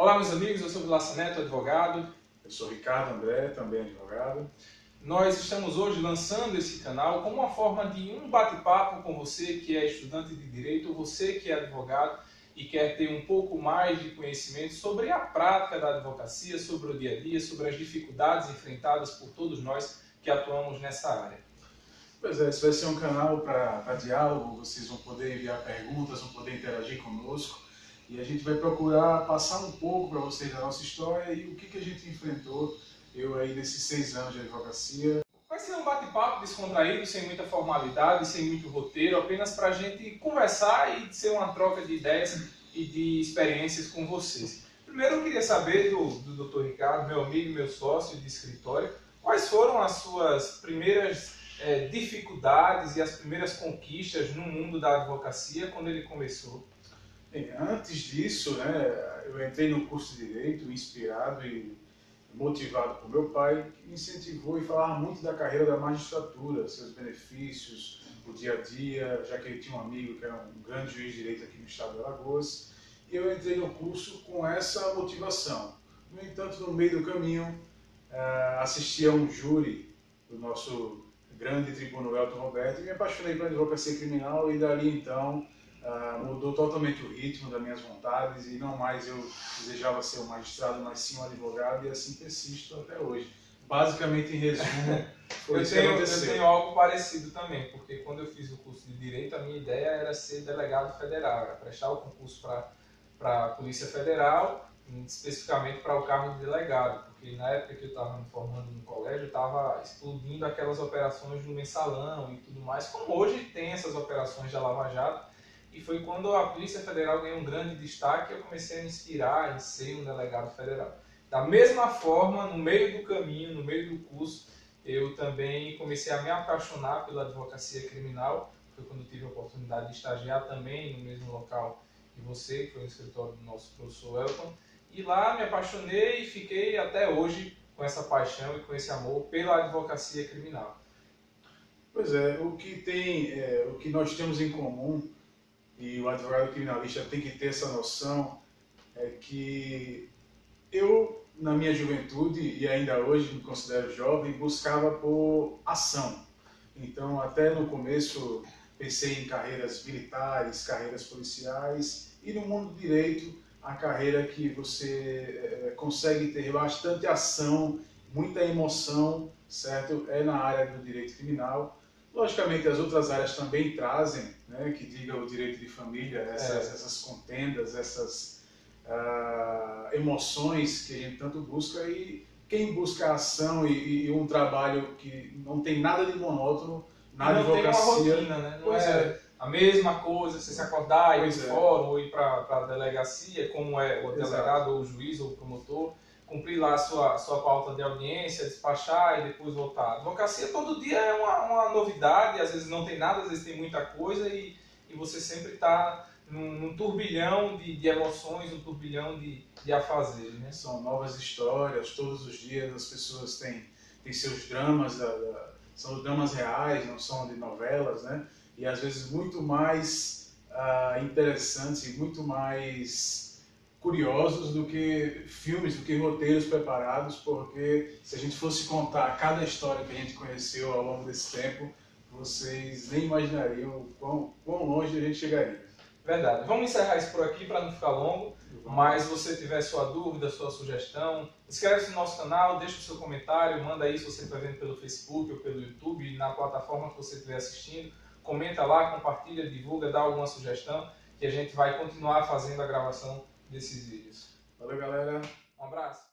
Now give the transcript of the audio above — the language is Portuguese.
Olá, meus amigos, eu sou Vilaça Neto, advogado. Eu sou Ricardo André, também advogado. Nós estamos hoje lançando esse canal como uma forma de um bate-papo com você que é estudante de direito, você que é advogado e quer ter um pouco mais de conhecimento sobre a prática da advocacia, sobre o dia a dia, sobre as dificuldades enfrentadas por todos nós que atuamos nessa área. Pois é, esse vai ser um canal para diálogo, vocês vão poder enviar perguntas, vão poder interagir conosco e a gente vai procurar passar um pouco para vocês da nossa história e o que, que a gente enfrentou, eu aí nesses seis anos de advocacia. Vai ser um bate-papo descontraído, sem muita formalidade, sem muito roteiro, apenas para a gente conversar e ser uma troca de ideias e de experiências com vocês. Primeiro eu queria saber do, do Dr. Ricardo, meu amigo, meu sócio de escritório, quais foram as suas primeiras é, dificuldades e as primeiras conquistas no mundo da advocacia quando ele começou? Bem, antes disso, né, eu entrei no curso de Direito inspirado e motivado por meu pai, que me incentivou e falava muito da carreira da magistratura, seus benefícios, o dia a dia, já que ele tinha um amigo que era um grande juiz de direito aqui no estado de Alagoas. E eu entrei no curso com essa motivação. No entanto, no meio do caminho, eh, assisti a um júri do nosso grande tribuno Elton Roberto e me apaixonei pela advocacia criminal e dali então uh, mudou totalmente o ritmo das minhas vontades e não mais eu desejava ser um magistrado, mas sim um advogado e assim persisto até hoje. Basicamente, em resumo, foi eu tenho, eu tenho algo parecido também, porque quando eu fiz o curso de Direito, a minha ideia era ser delegado federal, era prestar o concurso para a Polícia Federal, especificamente para o cargo de delegado porque na época que eu estava me formando no colégio, estava explodindo aquelas operações do mensalão e tudo mais, como hoje tem essas operações da Lava Jato, e foi quando a Polícia Federal ganhou um grande destaque eu comecei a me inspirar em ser um delegado federal. Da mesma forma, no meio do caminho, no meio do curso, eu também comecei a me apaixonar pela advocacia criminal, foi quando tive a oportunidade de estagiar também no mesmo local que você, que foi no escritório do nosso professor Elton, e lá me apaixonei e fiquei até hoje com essa paixão e com esse amor pela advocacia criminal. Pois é, o que tem, é, o que nós temos em comum e o advogado criminalista tem que ter essa noção é que eu na minha juventude e ainda hoje me considero jovem buscava por ação. Então até no começo pensei em carreiras militares, carreiras policiais e no mundo do direito a carreira que você é, consegue ter bastante ação, muita emoção, certo? É na área do direito criminal. Logicamente, as outras áreas também trazem, né, que diga o direito de família, essas, é. essas contendas, essas uh, emoções que a gente tanto busca e quem busca ação e, e, um trabalho que não tem nada de monótono na não advocacia. Tem uma rotina, né? Não é, é a mesma coisa, você se acordar e ir para o é. fórum ou ir para a delegacia, como é o delegado ou o juiz ou o promotor, cumprir lá a sua, sua pauta de audiência, despachar e depois voltar. Advocacia todo dia é uma, uma novidade, às vezes não tem nada, às vezes tem muita coisa e, e você sempre está num, num, turbilhão de, de, emoções, um turbilhão de, de afazeres. Né? São novas histórias, todos os dias as pessoas têm, têm seus dramas, da, da, são dramas reais, não são de novelas, né? e às vezes muito mais uh, interessantes e muito mais curiosos do que filmes, do que roteiros preparados, porque se a gente fosse contar cada história que a gente conheceu ao longo desse tempo, vocês nem imaginariam quão, quão longe a gente chegaria. Verdade. Vamos encerrar isso por aqui para não ficar longo. Mas se você tiver sua dúvida, sua sugestão, inscreve-se no nosso canal, deixa o seu comentário, manda aí se você está vendo pelo Facebook ou pelo YouTube, na plataforma que você estiver assistindo comenta lá, compartilha, divulga, dá alguma sugestão que a gente vai continuar fazendo a gravação desses vídeos. Valeu, galera. Um abraço.